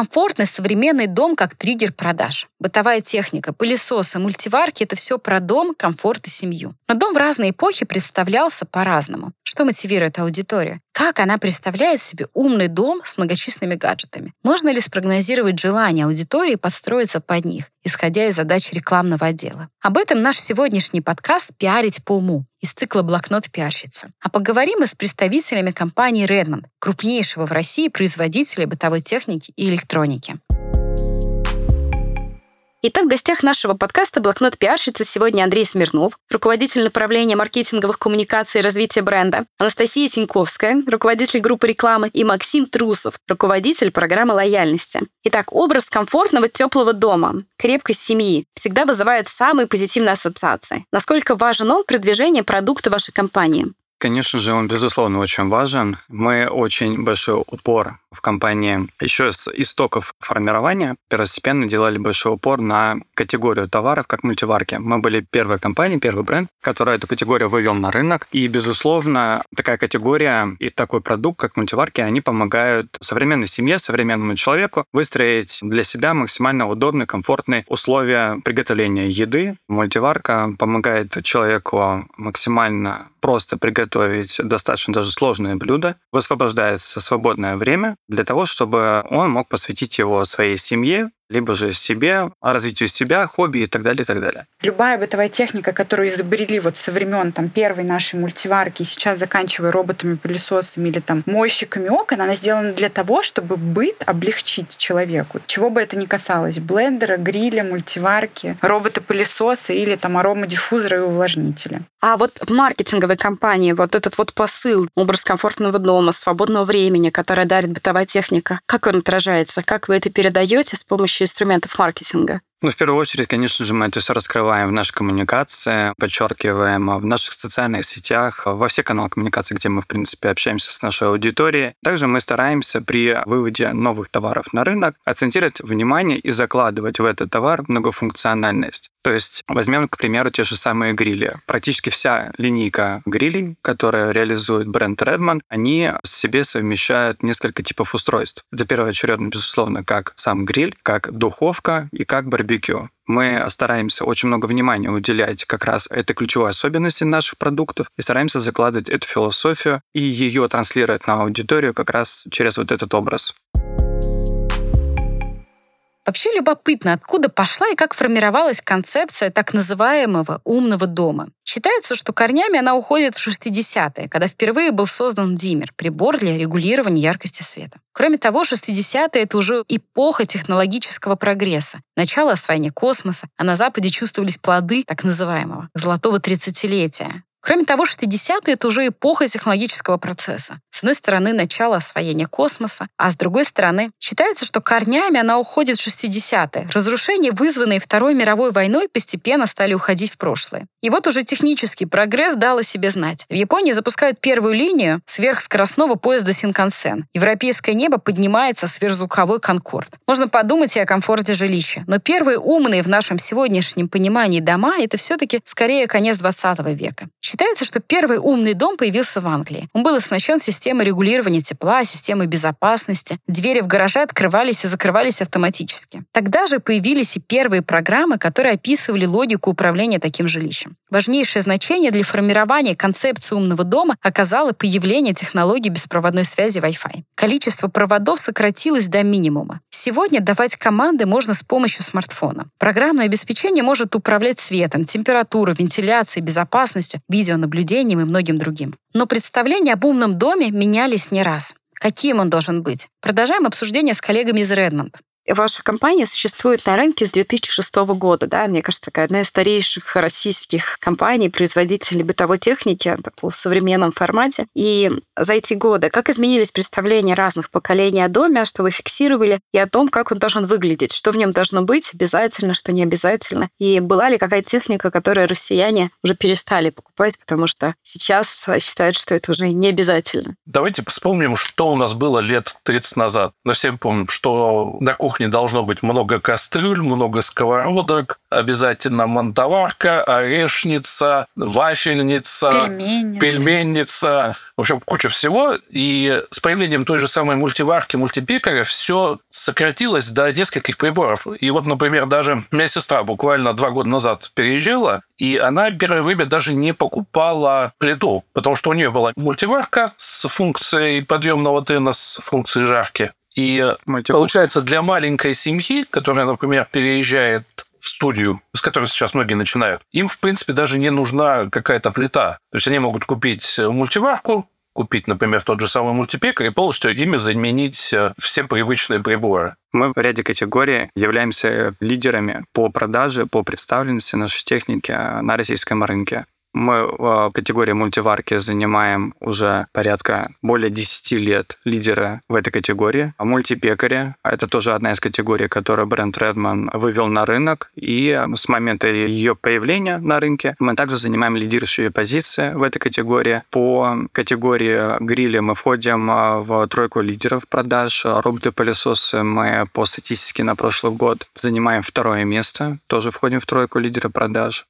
Комфортный современный дом как триггер продаж. Бытовая техника, пылесосы, мультиварки — это все про дом, комфорт и семью. Но дом в разные эпохи представлялся по-разному. Что мотивирует аудиторию? Как она представляет себе умный дом с многочисленными гаджетами? Можно ли спрогнозировать желание аудитории подстроиться под них, исходя из задач рекламного отдела? Об этом наш сегодняшний подкаст «Пиарить по уму» из цикла «Блокнот пиарщица». А поговорим мы с представителями компании Redmond, крупнейшего в России производителя бытовой техники и электроники. Итак, в гостях нашего подкаста «Блокнот пиарщицы» сегодня Андрей Смирнов, руководитель направления маркетинговых коммуникаций и развития бренда, Анастасия Синьковская, руководитель группы рекламы, и Максим Трусов, руководитель программы лояльности. Итак, образ комфортного теплого дома, крепкой семьи всегда вызывает самые позитивные ассоциации. Насколько важен он при движении продукта вашей компании? Конечно же, он, безусловно, очень важен. Мы очень большой упор в компании еще с истоков формирования первостепенно делали большой упор на категорию товаров, как мультиварки. Мы были первой компанией, первый бренд, который эту категорию вывел на рынок. И, безусловно, такая категория и такой продукт, как мультиварки, они помогают современной семье, современному человеку выстроить для себя максимально удобные, комфортные условия приготовления еды. Мультиварка помогает человеку максимально просто приготовить достаточно даже сложные блюда, высвобождается свободное время для того, чтобы он мог посвятить его своей семье, либо же себе, развитию себя, хобби и так далее, и так далее. Любая бытовая техника, которую изобрели вот со времен там, первой нашей мультиварки, сейчас заканчивая роботами, пылесосами или там мойщиками окон, она сделана для того, чтобы быт облегчить человеку. Чего бы это ни касалось. Блендера, гриля, мультиварки, роботы-пылесосы или там аромадиффузоры и увлажнители. А вот в маркетинговой компании вот этот вот посыл, образ комфортного дома, свободного времени, которое дарит бытовая техника, как он отражается? Как вы это передаете с помощью помощью инструментов маркетинга? Ну, в первую очередь, конечно же, мы это все раскрываем в нашей коммуникации, подчеркиваем в наших социальных сетях, во всех каналах коммуникации, где мы, в принципе, общаемся с нашей аудиторией. Также мы стараемся при выводе новых товаров на рынок акцентировать внимание и закладывать в этот товар многофункциональность. То есть возьмем, к примеру, те же самые грили. Практически вся линейка грилей, которая реализует бренд Redmond, они в себе совмещают несколько типов устройств. Это первоочередно, безусловно, как сам гриль, как духовка и как барбекю. Мы стараемся очень много внимания уделять как раз этой ключевой особенности наших продуктов и стараемся закладывать эту философию и ее транслировать на аудиторию как раз через вот этот образ. Вообще любопытно, откуда пошла и как формировалась концепция так называемого умного дома. Считается, что корнями она уходит в 60-е, когда впервые был создан диммер, прибор для регулирования яркости света. Кроме того, 60-е — это уже эпоха технологического прогресса, начало освоения космоса, а на Западе чувствовались плоды так называемого золотого тридцатилетия. Кроме того, 60-е — это уже эпоха технологического процесса. С одной стороны, начало освоения космоса, а с другой стороны, считается, что корнями она уходит в 60-е. Разрушения, вызванные Второй мировой войной, постепенно стали уходить в прошлое. И вот уже технический прогресс дал о себе знать. В Японии запускают первую линию сверхскоростного поезда Синкансен. Европейское небо поднимается сверхзвуковой конкорд. Можно подумать и о комфорте жилища. Но первые умные в нашем сегодняшнем понимании дома — это все-таки скорее конец 20 века. Считается, что первый умный дом появился в Англии. Он был оснащен системой регулирования тепла, системой безопасности. Двери в гараже открывались и закрывались автоматически. Тогда же появились и первые программы, которые описывали логику управления таким жилищем. Важнейшее значение для формирования концепции умного дома оказало появление технологии беспроводной связи Wi-Fi. Количество проводов сократилось до минимума. Сегодня давать команды можно с помощью смартфона. Программное обеспечение может управлять светом, температурой, вентиляцией, безопасностью, видеонаблюдением и многим другим. Но представления об умном доме менялись не раз. Каким он должен быть? Продолжаем обсуждение с коллегами из Redmond. Ваша компания существует на рынке с 2006 года, да, мне кажется, такая одна из старейших российских компаний, производителей бытовой техники в современном формате. И за эти годы как изменились представления разных поколений о доме, что вы фиксировали, и о том, как он должен выглядеть, что в нем должно быть обязательно, что не обязательно, и была ли какая техника, которую россияне уже перестали покупать, потому что сейчас считают, что это уже не обязательно. Давайте вспомним, что у нас было лет 30 назад. Мы все помним, что на кухне должно быть много кастрюль, много сковородок, обязательно мантоварка, орешница, вафельница, Пельменница. пельменница. В общем, куча всего. И с появлением той же самой мультиварки, мультипекаря все сократилось до нескольких приборов. И вот, например, даже моя сестра буквально два года назад переезжала, и она первое время даже не покупала плиту, потому что у нее была мультиварка с функцией подъемного тына, с функцией жарки. И Мультикухня. получается, для маленькой семьи, которая, например, переезжает в студию, с которой сейчас многие начинают, им, в принципе, даже не нужна какая-то плита. То есть они могут купить мультиварку, купить, например, тот же самый мультипекарь и полностью ими заменить э, все привычные приборы. Мы в ряде категорий являемся лидерами по продаже, по представленности нашей техники на российском рынке. Мы в категории мультиварки занимаем уже порядка более 10 лет лидера в этой категории. А мультипекари — это тоже одна из категорий, которую бренд Redman вывел на рынок. И с момента ее появления на рынке мы также занимаем лидирующие позиции в этой категории. По категории гриля мы входим а, в тройку лидеров продаж. Роботы-пылесосы мы по статистике на прошлый год занимаем второе место. Тоже входим в тройку лидеров продаж.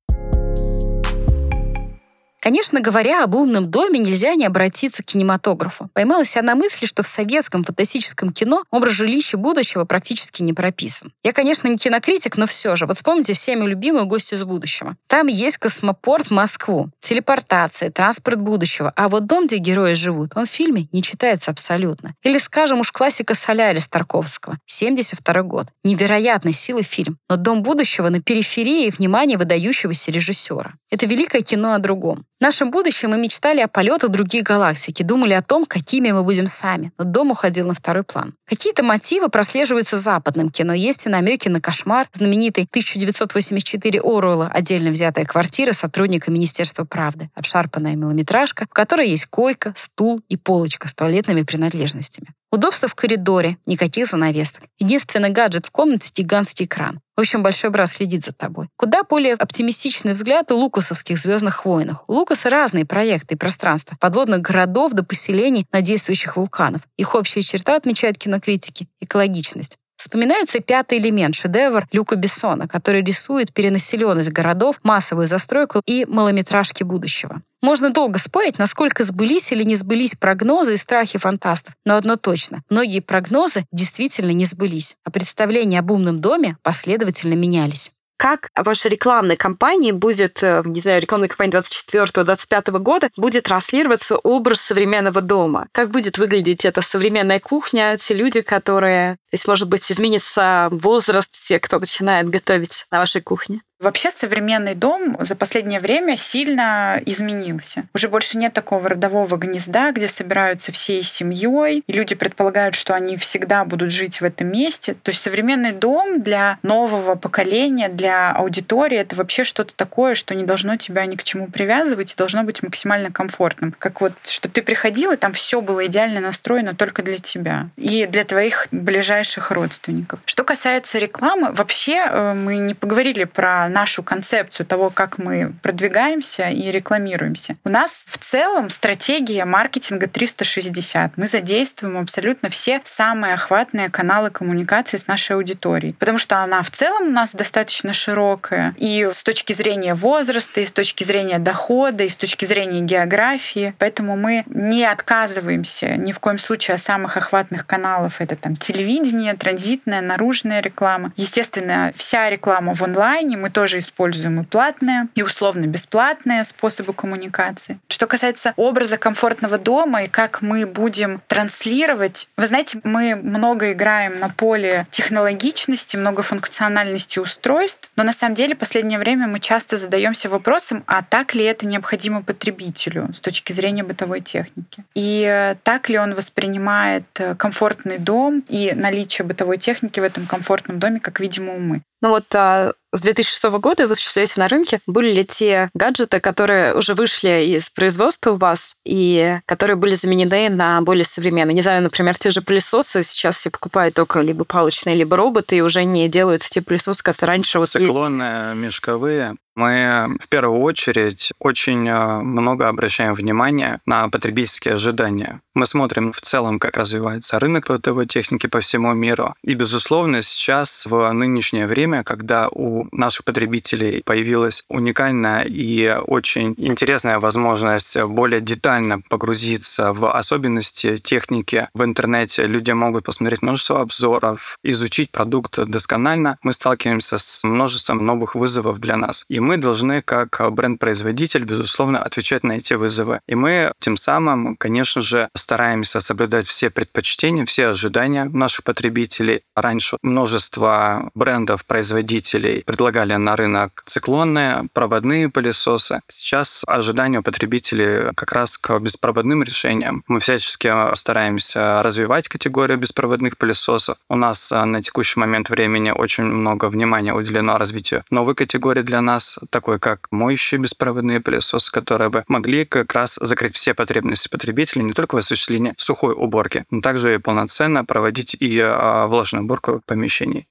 Конечно, говоря об умном доме, нельзя не обратиться к кинематографу. Поймалась я на мысли, что в советском фантастическом кино образ жилища будущего практически не прописан. Я, конечно, не кинокритик, но все же. Вот вспомните всеми любимую гостью из будущего. Там есть космопорт в Москву, телепортация, транспорт будущего. А вот дом, где герои живут, он в фильме не читается абсолютно. Или, скажем, уж классика «Солярис» Тарковского. 72 год. Невероятной силы фильм. Но «Дом будущего» на периферии внимания выдающегося режиссера. Это великое кино о другом. В нашем будущем мы мечтали о полетах других галактик и думали о том, какими мы будем сами, но дом уходил на второй план. Какие-то мотивы прослеживаются в западном кино. Есть и намеки на кошмар, знаменитый 1984 Оруэлла, отдельно взятая квартира сотрудника Министерства правды, обшарпанная мелометражка, в которой есть койка, стул и полочка с туалетными принадлежностями. Удобство в коридоре, никаких занавесок. Единственный гаджет в комнате — гигантский экран. В общем, большой брат следит за тобой. Куда более оптимистичный взгляд у лукасовских «Звездных войнах». У Лукаса разные проекты и пространства. Подводных городов до поселений на действующих вулканов. Их общая черта, отмечают кинокритики — экологичность. Вспоминается пятый элемент, шедевр Люка Бессона, который рисует перенаселенность городов, массовую застройку и малометражки будущего. Можно долго спорить, насколько сбылись или не сбылись прогнозы и страхи фантастов. Но одно точно. Многие прогнозы действительно не сбылись, а представления об умном доме последовательно менялись как ваша рекламная кампания будет, э, не знаю, рекламная кампания 24-25 года, будет транслироваться образ современного дома? Как будет выглядеть эта современная кухня, те люди, которые... То есть, может быть, изменится возраст тех, кто начинает готовить на вашей кухне? Вообще современный дом за последнее время сильно изменился. Уже больше нет такого родового гнезда, где собираются всей семьей, и люди предполагают, что они всегда будут жить в этом месте. То есть современный дом для нового поколения, для аудитории это вообще что-то такое, что не должно тебя ни к чему привязывать и должно быть максимально комфортным. Как вот, что ты приходил, и там все было идеально настроено только для тебя и для твоих ближайших родственников. Что касается рекламы, вообще э, мы не поговорили про нашу концепцию того, как мы продвигаемся и рекламируемся. У нас в целом стратегия маркетинга 360. Мы задействуем абсолютно все самые охватные каналы коммуникации с нашей аудиторией, потому что она в целом у нас достаточно широкая и с точки зрения возраста, и с точки зрения дохода, и с точки зрения географии. Поэтому мы не отказываемся ни в коем случае от самых охватных каналов. Это там телевидение, транзитная, наружная реклама. Естественно, вся реклама в онлайне. Мы тоже используем и платные, и условно-бесплатные способы коммуникации. Что касается образа комфортного дома и как мы будем транслировать, вы знаете, мы много играем на поле технологичности, многофункциональности устройств, но на самом деле в последнее время мы часто задаемся вопросом, а так ли это необходимо потребителю с точки зрения бытовой техники? И э, так ли он воспринимает э, комфортный дом и наличие бытовой техники в этом комфортном доме, как, видимо, мы? Ну вот а, с 2006 года вы существуете на рынке. Были ли те гаджеты, которые уже вышли из производства у вас и которые были заменены на более современные? Не знаю, например, те же пылесосы сейчас все покупают только либо палочные, либо роботы, и уже не делаются те пылесосы, которые раньше вот Циклонные, есть. мешковые. Мы в первую очередь очень э, много обращаем внимание на потребительские ожидания. Мы смотрим в целом, как развивается рынок бытовой техники по всему миру. И, безусловно, сейчас в нынешнее время, когда у наших потребителей появилась уникальная и очень интересная возможность более детально погрузиться в особенности техники в интернете. Люди могут посмотреть множество обзоров, изучить продукт досконально. Мы сталкиваемся с множеством новых вызовов для нас. И мы должны, как бренд-производитель, безусловно, отвечать на эти вызовы. И мы тем самым, конечно же, стараемся соблюдать все предпочтения, все ожидания наших потребителей. Раньше множество брендов, производителей предлагали на рынок циклонные, проводные пылесосы. Сейчас ожидания у потребителей как раз к беспроводным решениям. Мы всячески стараемся развивать категорию беспроводных пылесосов. У нас а, на текущий момент времени очень много внимания уделено развитию новой категории для нас, такой как моющие беспроводные пылесосы, которые бы могли как раз закрыть все потребности потребителей не только в осуществлении сухой уборки, но также и полноценно проводить и а, влажную уборку помещений.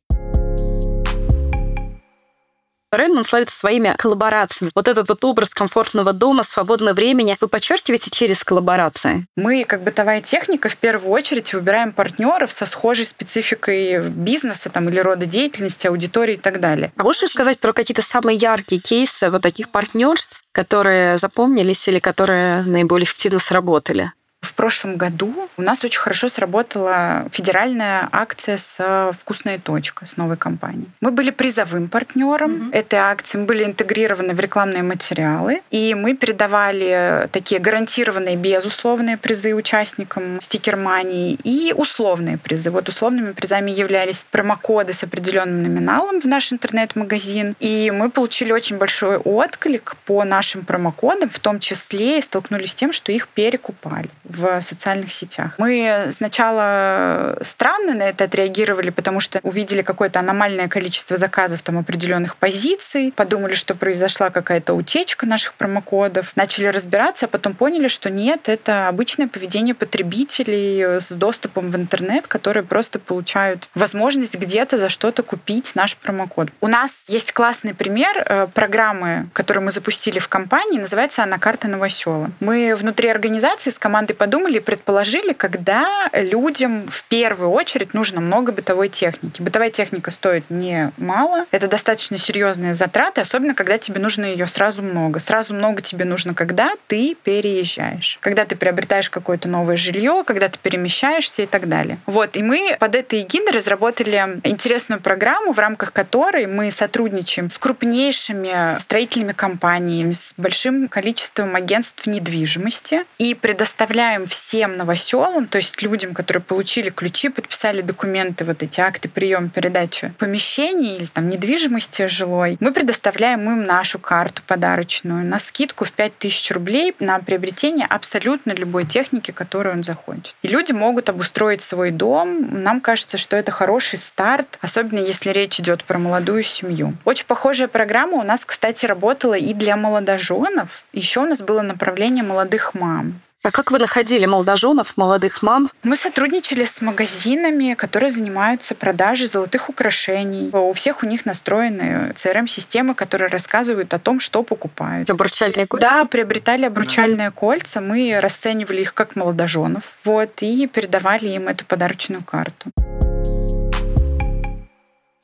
Редман славится своими коллаборациями. Вот этот вот образ комфортного дома, свободного времени вы подчеркиваете через коллаборации? Мы, как бытовая техника, в первую очередь выбираем партнеров со схожей спецификой бизнеса там, или рода деятельности, аудитории и так далее. А можешь рассказать про какие-то самые яркие кейсы вот таких партнерств, которые запомнились или которые наиболее эффективно сработали? В прошлом году у нас очень хорошо сработала федеральная акция с «Вкусная точка», с новой компанией. Мы были призовым партнером mm-hmm. этой акции, мы были интегрированы в рекламные материалы, и мы передавали такие гарантированные безусловные призы участникам стикермании и условные призы. Вот условными призами являлись промокоды с определенным номиналом в наш интернет-магазин, и мы получили очень большой отклик по нашим промокодам, в том числе и столкнулись с тем, что их перекупали в социальных сетях. Мы сначала странно на это отреагировали, потому что увидели какое-то аномальное количество заказов там определенных позиций, подумали, что произошла какая-то утечка наших промокодов, начали разбираться, а потом поняли, что нет, это обычное поведение потребителей с доступом в интернет, которые просто получают возможность где-то за что-то купить наш промокод. У нас есть классный пример э, программы, которую мы запустили в компании, называется она «Карта Новосела». Мы внутри организации с командой подумали и предположили, когда людям в первую очередь нужно много бытовой техники. Бытовая техника стоит не мало, это достаточно серьезные затраты, особенно когда тебе нужно ее сразу много. Сразу много тебе нужно, когда ты переезжаешь, когда ты приобретаешь какое-то новое жилье, когда ты перемещаешься и так далее. Вот, и мы под этой эгидой разработали интересную программу, в рамках которой мы сотрудничаем с крупнейшими строительными компаниями, с большим количеством агентств недвижимости и предоставляем предоставляем всем новоселам, то есть людям, которые получили ключи, подписали документы, вот эти акты приема передачи помещений или там недвижимости жилой, мы предоставляем им нашу карту подарочную на скидку в 5000 рублей на приобретение абсолютно любой техники, которую он захочет. И люди могут обустроить свой дом. Нам кажется, что это хороший старт, особенно если речь идет про молодую семью. Очень похожая программа у нас, кстати, работала и для молодоженов. Еще у нас было направление молодых мам. А как вы находили молодоженов, молодых мам? Мы сотрудничали с магазинами, которые занимаются продажей золотых украшений. У всех у них настроены CRM-системы, которые рассказывают о том, что покупают. Обручальные кольца? Да, приобретали обручальные кольца. Мы расценивали их как молодоженов. Вот, и передавали им эту подарочную карту.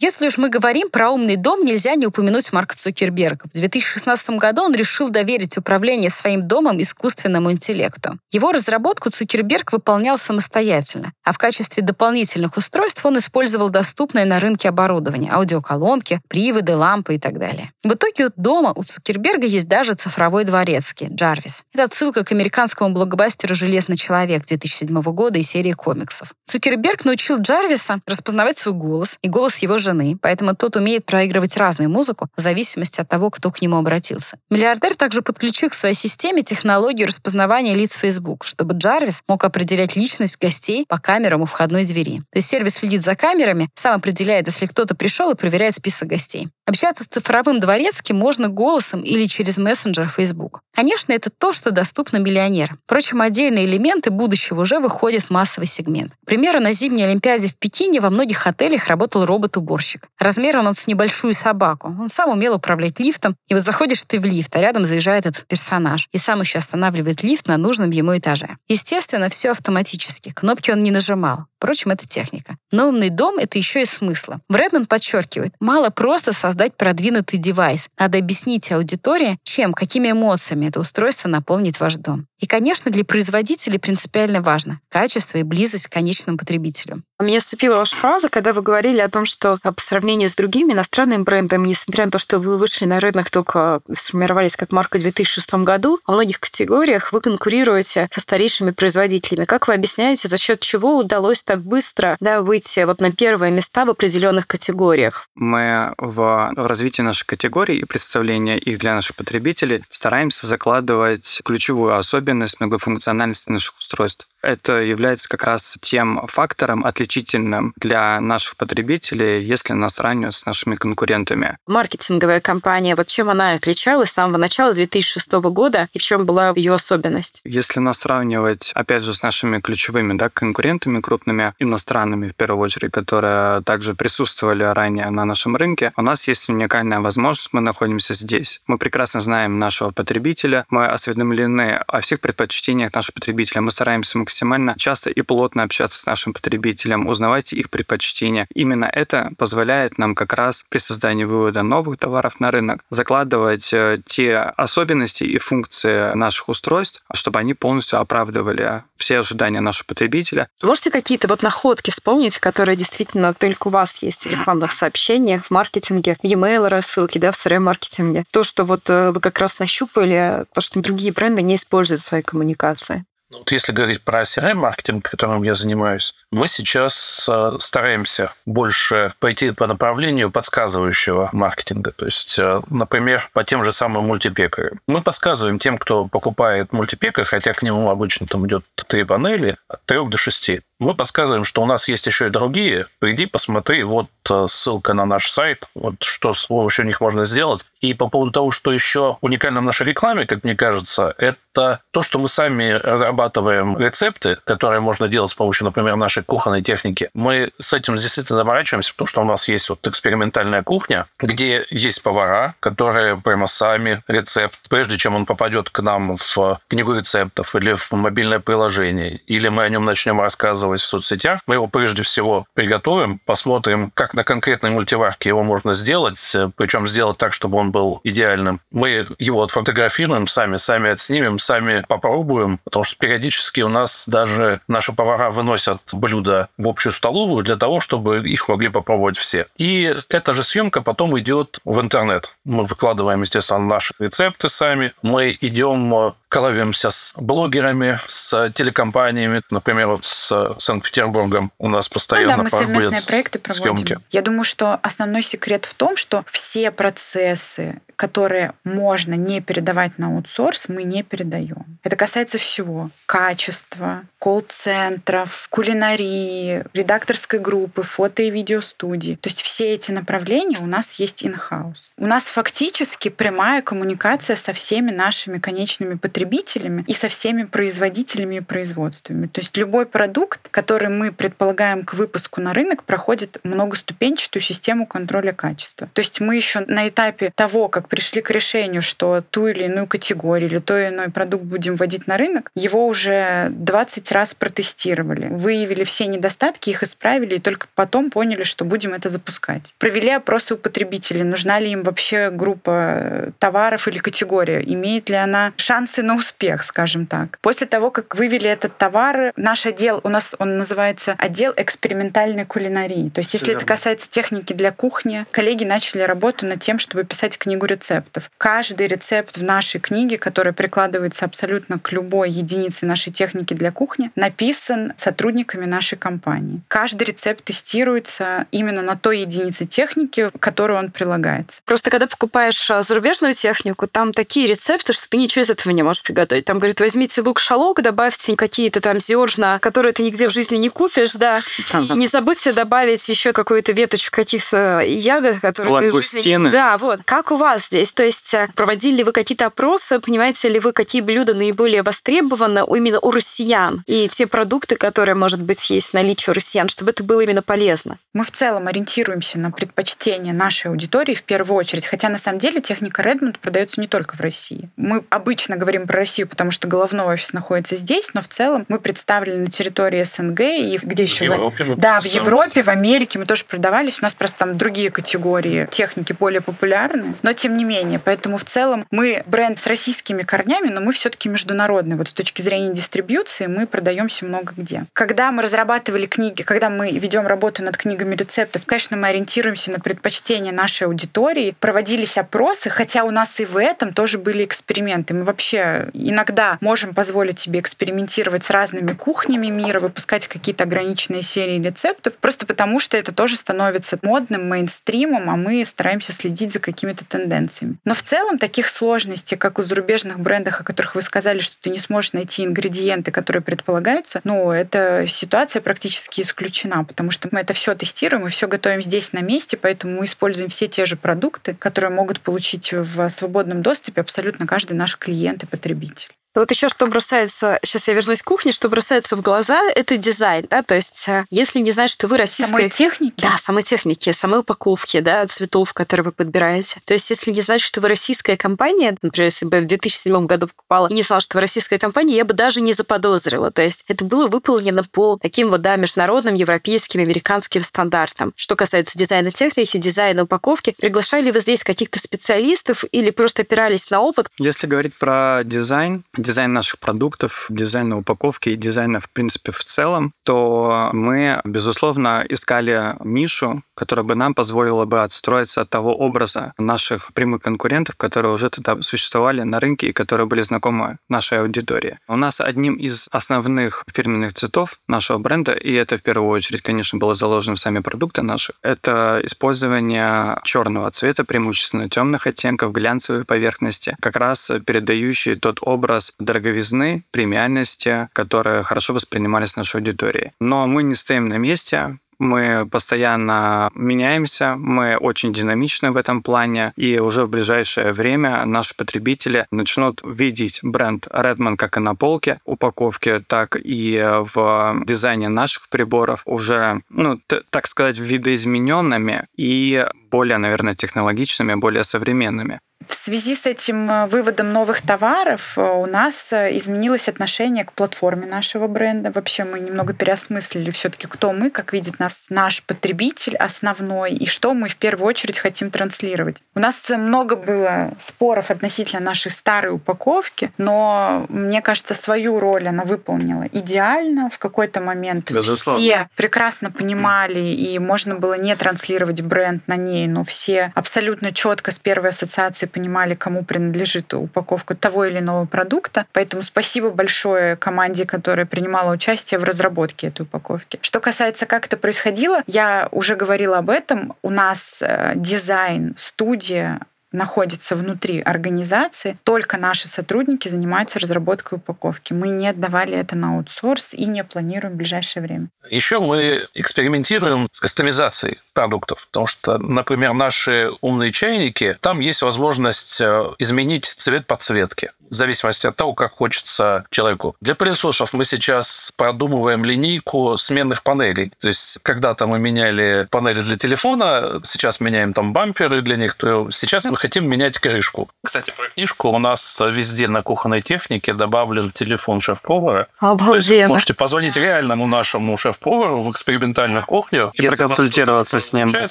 Если уж мы говорим про умный дом, нельзя не упомянуть Марка Цукерберга. В 2016 году он решил доверить управление своим домом искусственному интеллекту. Его разработку Цукерберг выполнял самостоятельно, а в качестве дополнительных устройств он использовал доступное на рынке оборудование, аудиоколонки, приводы, лампы и так далее. В итоге дома у Цукерберга есть даже цифровой дворецкий, Джарвис. Это отсылка к американскому блокбастеру «Железный человек» 2007 года и серии комиксов. Цукерберг научил Джарвиса распознавать свой голос и голос его жены, поэтому тот умеет проигрывать разную музыку в зависимости от того, кто к нему обратился. Миллиардер также подключил к своей системе технологию распознавания лиц Facebook, чтобы Джарвис мог определять личность гостей по камерам у входной двери. То есть сервис следит за камерами, сам определяет, если кто-то пришел и проверяет список гостей. Общаться с цифровым дворецким можно голосом или через мессенджер Facebook. Конечно, это то, что доступно миллионерам. Впрочем, отдельные элементы будущего уже выходят в массовый сегмент. К примеру, на зимней Олимпиаде в Пекине во многих отелях работал робот-уборщик. Размером он с небольшую собаку. Он сам умел управлять лифтом. И вот заходишь ты в лифт, а рядом заезжает этот персонаж. И сам еще останавливает лифт на нужном ему этаже. Естественно, все автоматически. Кнопки он не нажимал. Впрочем, это техника. Но умный дом — это еще и смысла. Брэдман подчеркивает, мало просто создать продвинутый девайс. Надо объяснить аудитории, чем, какими эмоциями это устройство наполнит ваш дом. И, конечно, для производителей принципиально важно качество и близость к конечному потребителю. Меня сцепила ваша фраза, когда вы говорили о том, что по сравнению с другими иностранными брендами, несмотря на то, что вы вышли на рынок, только сформировались как марка в 2006 году, во многих категориях вы конкурируете со старейшими производителями. Как вы объясняете, за счет чего удалось так быстро да, выйти вот на первые места в определенных категориях? Мы в развитии нашей категории и представления их для наших потребителей стараемся закладывать ключевую особенность многофункциональности наших устройств это является как раз тем фактором отличительным для наших потребителей, если нас сравнивают с нашими конкурентами. Маркетинговая компания, вот чем она отличалась с самого начала, с 2006 года, и в чем была ее особенность? Если нас сравнивать, опять же, с нашими ключевыми да, конкурентами крупными, иностранными в первую очередь, которые также присутствовали ранее на нашем рынке, у нас есть уникальная возможность, мы находимся здесь. Мы прекрасно знаем нашего потребителя, мы осведомлены о всех предпочтениях нашего потребителя, мы стараемся максимально часто и плотно общаться с нашим потребителем, узнавать их предпочтения. Именно это позволяет нам как раз при создании вывода новых товаров на рынок закладывать э, те особенности и функции наших устройств, чтобы они полностью оправдывали все ожидания нашего потребителя. Можете какие-то вот находки вспомнить, которые действительно только у вас есть в рекламных сообщениях, в маркетинге, в e-mail рассылке, да, в CRM-маркетинге? То, что вот э, вы как раз нащупали, то, что другие бренды не используют в своей коммуникации. Ну, вот если говорить про CRM-маркетинг, которым я занимаюсь, мы сейчас э, стараемся больше пойти по направлению подсказывающего маркетинга. То есть, э, например, по тем же самым мультипекарям. Мы подсказываем тем, кто покупает мультипекарь, хотя к нему обычно там идет три панели, от трех до шести мы подсказываем, что у нас есть еще и другие. Приди, посмотри, вот э, ссылка на наш сайт, вот что с помощью них можно сделать. И по поводу того, что еще уникально в нашей рекламе, как мне кажется, это то, что мы сами разрабатываем рецепты, которые можно делать с помощью, например, нашей кухонной техники. Мы с этим действительно заморачиваемся, потому что у нас есть вот экспериментальная кухня, где есть повара, которые прямо сами рецепт, прежде чем он попадет к нам в книгу рецептов или в мобильное приложение, или мы о нем начнем рассказывать показывать в соцсетях, мы его прежде всего приготовим, посмотрим, как на конкретной мультиварке его можно сделать, э, причем сделать так, чтобы он был идеальным. Мы его отфотографируем сами, сами отснимем, сами попробуем, потому что периодически у нас даже наши повара выносят блюда в общую столовую для того, чтобы их могли попробовать все. И эта же съемка потом идет в интернет. Мы выкладываем, естественно, наши рецепты сами. Мы идем э, коллабимся с блогерами, с телекомпаниями, например, вот с Санкт-Петербургом у нас постоянно ну, да, мы совместные проекты проводим. Съемки. Я думаю, что основной секрет в том, что все процессы, которые можно не передавать на аутсорс, мы не передаем. Это касается всего. Качества, колл-центров, кулинарии, редакторской группы, фото и видеостудии. То есть все эти направления у нас есть in-house. У нас фактически прямая коммуникация со всеми нашими конечными потребителями потребителями и со всеми производителями и производствами. То есть любой продукт, который мы предполагаем к выпуску на рынок, проходит многоступенчатую систему контроля качества. То есть мы еще на этапе того, как пришли к решению, что ту или иную категорию или то или иной продукт будем вводить на рынок, его уже 20 раз протестировали, выявили все недостатки, их исправили, и только потом поняли, что будем это запускать. Провели опросы у потребителей, нужна ли им вообще группа товаров или категория, имеет ли она шансы на успех, скажем так. После того, как вывели этот товар, наш отдел, у нас он называется отдел экспериментальной кулинарии. То есть, если это касается техники для кухни, коллеги начали работу над тем, чтобы писать книгу рецептов. Каждый рецепт в нашей книге, которая прикладывается абсолютно к любой единице нашей техники для кухни, написан сотрудниками нашей компании. Каждый рецепт тестируется именно на той единице техники, к которой он прилагается. Просто когда покупаешь а, зарубежную технику, там такие рецепты, что ты ничего из этого не можешь приготовить. Там говорит, возьмите лук-шалок, добавьте какие-то там зерна, которые ты нигде в жизни не купишь, да. И не забудьте добавить еще какую-то веточку каких-то ягод, которые ты в жизни... Да, вот. Как у вас здесь? То есть а, проводили ли вы какие-то опросы, понимаете ли вы, какие блюда наиболее востребованы именно у россиян? И те продукты, которые, может быть, есть в наличии у россиян, чтобы это было именно полезно? Мы в целом ориентируемся на предпочтения нашей аудитории в первую очередь, хотя на самом деле техника Redmond продается не только в России. Мы обычно говорим про Россию, потому что головной офис находится здесь, но в целом мы представлены на территории СНГ и где в еще? Европе да, в Европе, в Америке мы тоже продавались. У нас просто там другие категории техники более популярны, но тем не менее. Поэтому в целом мы бренд с российскими корнями, но мы все-таки международный. Вот с точки зрения дистрибьюции мы продаемся много где. Когда мы разрабатывали книги, когда мы ведем работу над книгами рецептов, конечно, мы ориентируемся на предпочтения нашей аудитории. Проводились опросы, хотя у нас и в этом тоже были эксперименты. Мы вообще иногда можем позволить себе экспериментировать с разными кухнями мира, выпускать какие-то ограниченные серии рецептов, просто потому что это тоже становится модным, мейнстримом, а мы стараемся следить за какими-то тенденциями. Но в целом таких сложностей, как у зарубежных брендах, о которых вы сказали, что ты не сможешь найти ингредиенты, которые предполагаются, ну, эта ситуация практически исключена, потому что мы это все тестируем и все готовим здесь на месте, поэтому мы используем все те же продукты, которые могут получить в свободном доступе абсолютно каждый наш клиент и потребитель потребитель. Вот еще что бросается, сейчас я вернусь к кухне, что бросается в глаза, это дизайн, да, то есть э, если не знать, что вы российская... Самой техники? Да, самой техники, самой упаковки, да, цветов, которые вы подбираете. То есть если не знать, что вы российская компания, например, если бы в 2007 году покупала и не знала, что вы российская компания, я бы даже не заподозрила. То есть это было выполнено по таким вот, да, международным, европейским, американским стандартам. Что касается дизайна техники, дизайна упаковки, приглашали вы здесь каких-то специалистов или просто опирались на опыт? Если говорить про дизайн, дизайн наших продуктов, дизайн упаковки и дизайна, в принципе, в целом, то мы, безусловно, искали нишу, которая бы нам позволила бы отстроиться от того образа наших прямых конкурентов, которые уже тогда существовали на рынке и которые были знакомы нашей аудитории. У нас одним из основных фирменных цветов нашего бренда, и это в первую очередь, конечно, было заложено в сами продукты наши, это использование черного цвета, преимущественно темных оттенков, глянцевой поверхности, как раз передающие тот образ дороговизны, премиальности, которые хорошо воспринимались нашей аудиторией. Но мы не стоим на месте, мы постоянно меняемся, мы очень динамичны в этом плане, и уже в ближайшее время наши потребители начнут видеть бренд Redmond как и на полке упаковки, так и в дизайне наших приборов уже, ну, так сказать, видоизмененными и более, наверное, технологичными, более современными. В связи с этим э, выводом новых товаров э, у нас э, изменилось отношение к платформе нашего бренда. Вообще мы немного переосмыслили все-таки, кто мы, как видит нас наш потребитель основной и что мы в первую очередь хотим транслировать. У нас много было споров относительно нашей старой упаковки, но мне кажется, свою роль она выполнила идеально. В какой-то момент Безусловно. все прекрасно понимали, и можно было не транслировать бренд на ней, но все абсолютно четко с первой ассоциации понимали, кому принадлежит упаковка того или иного продукта. Поэтому спасибо большое команде, которая принимала участие в разработке этой упаковки. Что касается, как это происходило, я уже говорила об этом. У нас э, дизайн, студия, находится внутри организации, только наши сотрудники занимаются разработкой упаковки. Мы не отдавали это на аутсорс и не планируем в ближайшее время. Еще мы экспериментируем с кастомизацией продуктов, потому что, например, наши умные чайники, там есть возможность э, изменить цвет подсветки. В зависимости от того, как хочется человеку. Для пылесосов мы сейчас продумываем линейку сменных панелей. То есть когда-то мы меняли панели для телефона, сейчас меняем там бамперы для них, то сейчас мы хотим менять крышку. Кстати, про книжку у нас везде на кухонной технике добавлен телефон шеф-повара. Обалденно. Можете позвонить реальному нашему шеф-повару в экспериментальную кухню. И проконсультироваться с ним. Да.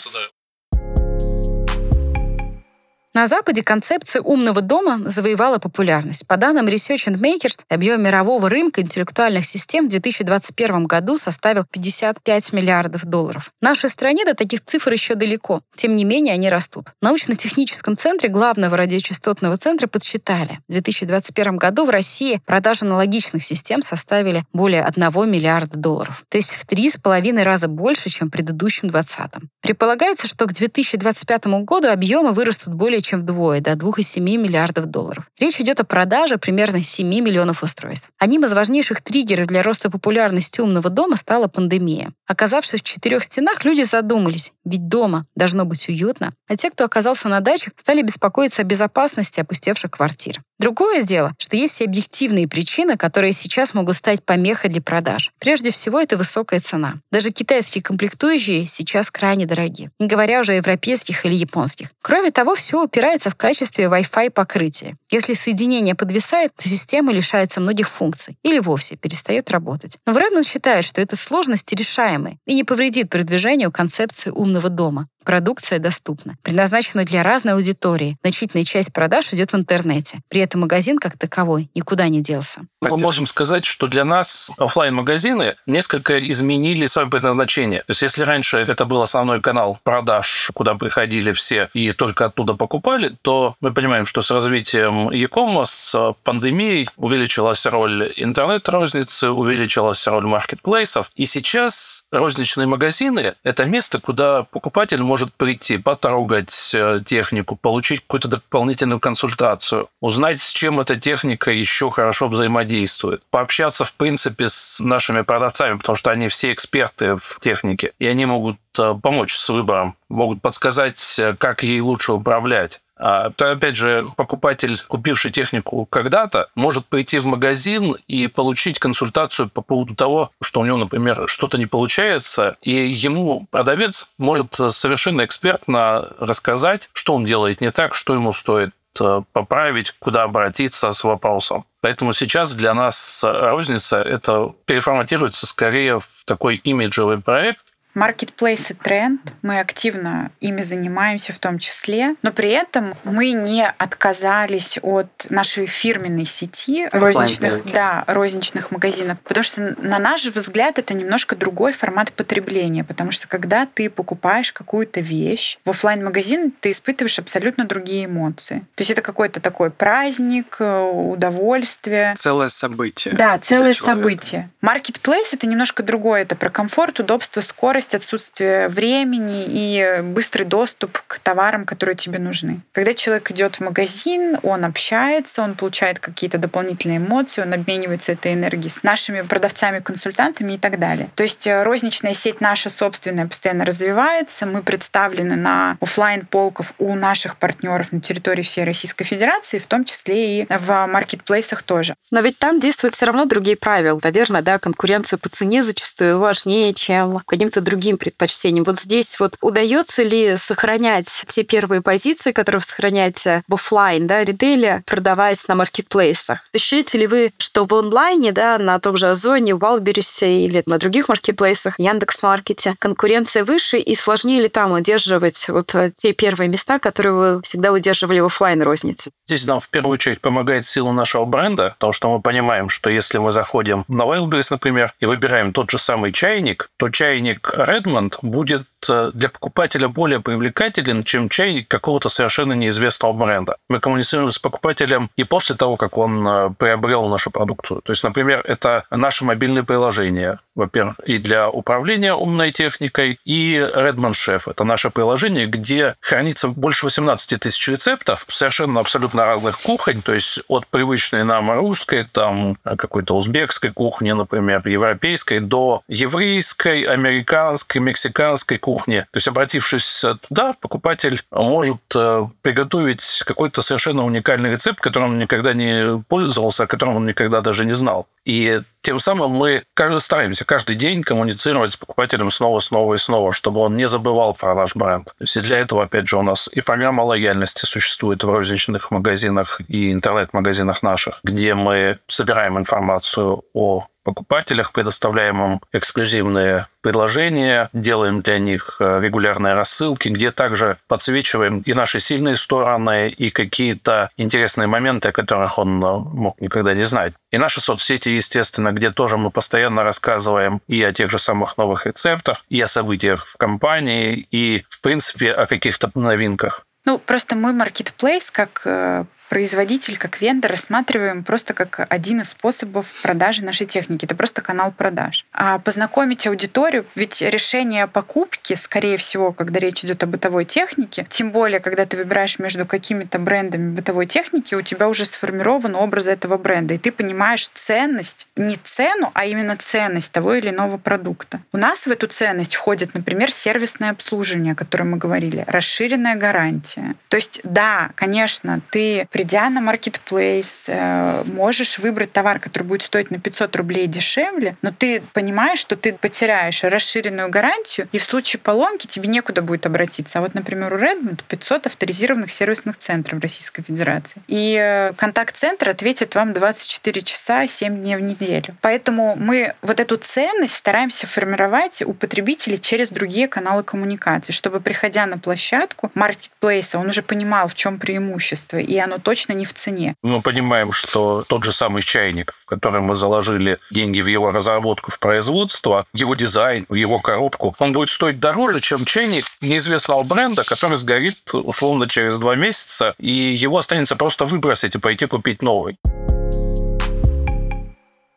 На Западе концепция умного дома завоевала популярность. По данным Research and Makers, объем мирового рынка интеллектуальных систем в 2021 году составил 55 миллиардов долларов. В нашей стране до таких цифр еще далеко. Тем не менее, они растут. В научно-техническом центре главного радиочастотного центра подсчитали. В 2021 году в России продажи аналогичных систем составили более 1 миллиарда долларов. То есть в три с половиной раза больше, чем в предыдущем 2020. Предполагается, что к 2025 году объемы вырастут более чем вдвое, до 2,7 миллиардов долларов. Речь идет о продаже примерно 7 миллионов устройств. Одним из важнейших триггеров для роста популярности умного дома стала пандемия. Оказавшись в четырех стенах, люди задумались, ведь дома должно быть уютно, а те, кто оказался на дачах, стали беспокоиться о безопасности опустевших квартир. Другое дело, что есть и объективные причины, которые сейчас могут стать помехой для продаж. Прежде всего, это высокая цена. Даже китайские комплектующие сейчас крайне дороги, не говоря уже о европейских или японских. Кроме того, все упирается в качестве Wi-Fi покрытия. Если соединение подвисает, то система лишается многих функций или вовсе перестает работать. Но Вредман считает, что это сложности решаемые и не повредит продвижению концепции умного дома. Продукция доступна, предназначена для разной аудитории. Значительная часть продаж идет в интернете. При этом магазин как таковой никуда не делся. Мы можем сказать, что для нас офлайн магазины несколько изменили свое предназначение. То есть, если раньше это был основной канал продаж, куда приходили все и только оттуда покупали, то мы понимаем, что с развитием e-commerce, с пандемией увеличилась роль интернет-розницы, увеличилась роль маркетплейсов. И сейчас розничные магазины – это место, куда покупатель может может прийти, потрогать э, технику, получить какую-то дополнительную консультацию, узнать, с чем эта техника еще хорошо взаимодействует, пообщаться, в принципе, с нашими продавцами, потому что они все эксперты в технике, и они могут э, помочь с выбором, могут подсказать, э, как ей лучше управлять. А, то, опять же, покупатель, купивший технику когда-то, может прийти в магазин и получить консультацию по поводу того, что у него, например, что-то не получается, и ему продавец может совершенно экспертно рассказать, что он делает не так, что ему стоит э, поправить, куда обратиться с вопросом. Поэтому сейчас для нас розница это переформатируется скорее в такой имиджевый проект, Маркетплейсы тренд, мы активно ими занимаемся в том числе, но при этом мы не отказались от нашей фирменной сети розничных, да, розничных магазинов, потому что на наш взгляд это немножко другой формат потребления, потому что когда ты покупаешь какую-то вещь в офлайн магазин ты испытываешь абсолютно другие эмоции. То есть это какой-то такой праздник, э, удовольствие. Целое событие. Да, целое событие. Маркетплейс это немножко другое, это про комфорт, удобство, скорость скорость, отсутствие времени и быстрый доступ к товарам, которые тебе нужны. Когда человек идет в магазин, он общается, он получает какие-то дополнительные эмоции, он обменивается этой энергией с нашими продавцами, консультантами и так далее. То есть э, розничная сеть наша собственная постоянно развивается. Мы представлены на офлайн полках у наших партнеров на территории всей Российской Федерации, в том числе и в маркетплейсах тоже. Но ведь там действуют все равно другие правила. Наверное, да, конкуренция по цене зачастую важнее, чем каким-то другим другим предпочтениям. Вот здесь вот удается ли сохранять те первые позиции, которые вы сохраняете в офлайн, да, ритейле, продаваясь на маркетплейсах? Ощущаете ли вы, что в онлайне, да, на том же Озоне, Валберисе или на других маркетплейсах, Яндекс.Маркете, конкуренция выше и сложнее ли там удерживать вот те первые места, которые вы всегда удерживали в офлайн рознице? Здесь нам в первую очередь помогает сила нашего бренда, потому что мы понимаем, что если мы заходим на Wildberries, например, и выбираем тот же самый чайник, то чайник Redmond будет э, для покупателя более привлекателен, чем чайник какого-то совершенно неизвестного бренда. Мы коммуницируем с покупателем и после того, как он э, приобрел нашу продукцию. То есть, например, это наше мобильное приложение, во-первых, и для управления умной техникой, и Redmond Chef. Это наше приложение, где хранится больше 18 тысяч рецептов совершенно абсолютно разных кухонь, то есть от привычной нам русской, там какой-то узбекской кухни, например, европейской, до еврейской, американской, мексиканской кухни кухне. То есть, обратившись туда, покупатель может э, приготовить какой-то совершенно уникальный рецепт, которым он никогда не пользовался, о котором он никогда даже не знал. И тем самым мы стараемся каждый день коммуницировать с покупателем снова, снова и снова, чтобы он не забывал про наш бренд. То есть для этого, опять же, у нас и программа лояльности существует в розничных магазинах и интернет-магазинах наших, где мы собираем информацию о покупателях, предоставляем им эксклюзивные предложения, делаем для них э, регулярные рассылки, где также подсвечиваем и наши сильные стороны, и какие-то интересные моменты, о которых он э, мог никогда не знать. И наши соцсети, естественно, где тоже мы постоянно рассказываем и о тех же самых новых рецептах, и о событиях в компании, и, в принципе, о каких-то новинках. Ну, просто мой маркетплейс, как э, производитель, как вендор рассматриваем просто как один из способов продажи нашей техники. Это просто канал продаж. А познакомить аудиторию, ведь решение покупки, скорее всего, когда речь идет о бытовой технике, тем более, когда ты выбираешь между какими-то брендами бытовой техники, у тебя уже сформирован образ этого бренда, и ты понимаешь ценность, не цену, а именно ценность того или иного продукта. У нас в эту ценность входит, например, сервисное обслуживание, о котором мы говорили, расширенная гарантия. То есть, да, конечно, ты придя на маркетплейс, э, можешь выбрать товар, который будет стоить на 500 рублей дешевле, но ты понимаешь, что ты потеряешь расширенную гарантию, и в случае поломки тебе некуда будет обратиться. А вот, например, у Redmond 500 авторизированных сервисных центров Российской Федерации. И э, контакт-центр ответит вам 24 часа 7 дней в неделю. Поэтому мы вот эту ценность стараемся формировать у потребителей через другие каналы коммуникации, чтобы, приходя на площадку маркетплейса, он уже понимал, в чем преимущество, и оно точно не в цене. Мы понимаем, что тот же самый чайник, в который мы заложили деньги в его разработку, в производство, его дизайн, в его коробку, он будет стоить дороже, чем чайник неизвестного бренда, который сгорит условно через два месяца, и его останется просто выбросить и пойти купить новый.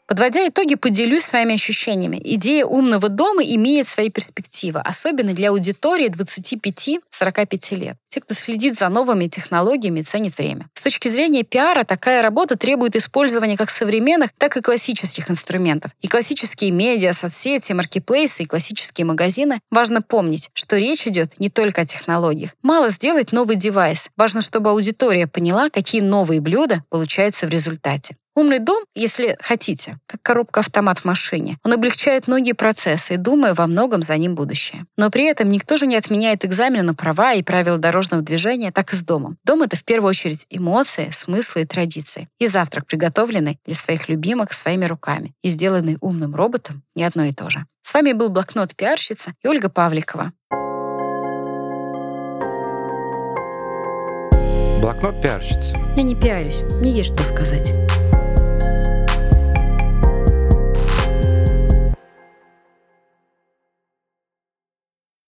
Подводя итоги, поделюсь своими ощущениями. Идея умного дома имеет свои перспективы, особенно для аудитории 25-45 лет. Те, кто следит за новыми технологиями, ценит время. С точки зрения пиара, такая работа требует использования как современных, так и классических инструментов. И классические медиа, соцсети, маркетплейсы и классические магазины. Важно помнить, что речь идет не только о технологиях. Мало сделать новый девайс. Важно, чтобы аудитория поняла, какие новые блюда получаются в результате. Умный дом, если хотите, как коробка-автомат в машине. Он облегчает многие процессы и, думаю, во многом за ним будущее. Но при этом никто же не отменяет экзамены на права и правила дорожного движения, так и с домом. Дом — это в первую очередь эмоции, смыслы и традиции. И завтрак, приготовленный для своих любимых своими руками и сделанный умным роботом, не одно и то же. С вами был блокнот пиарщица и Ольга Павликова. Блокнот пиарщицы. Я не пиарюсь, мне есть что сказать.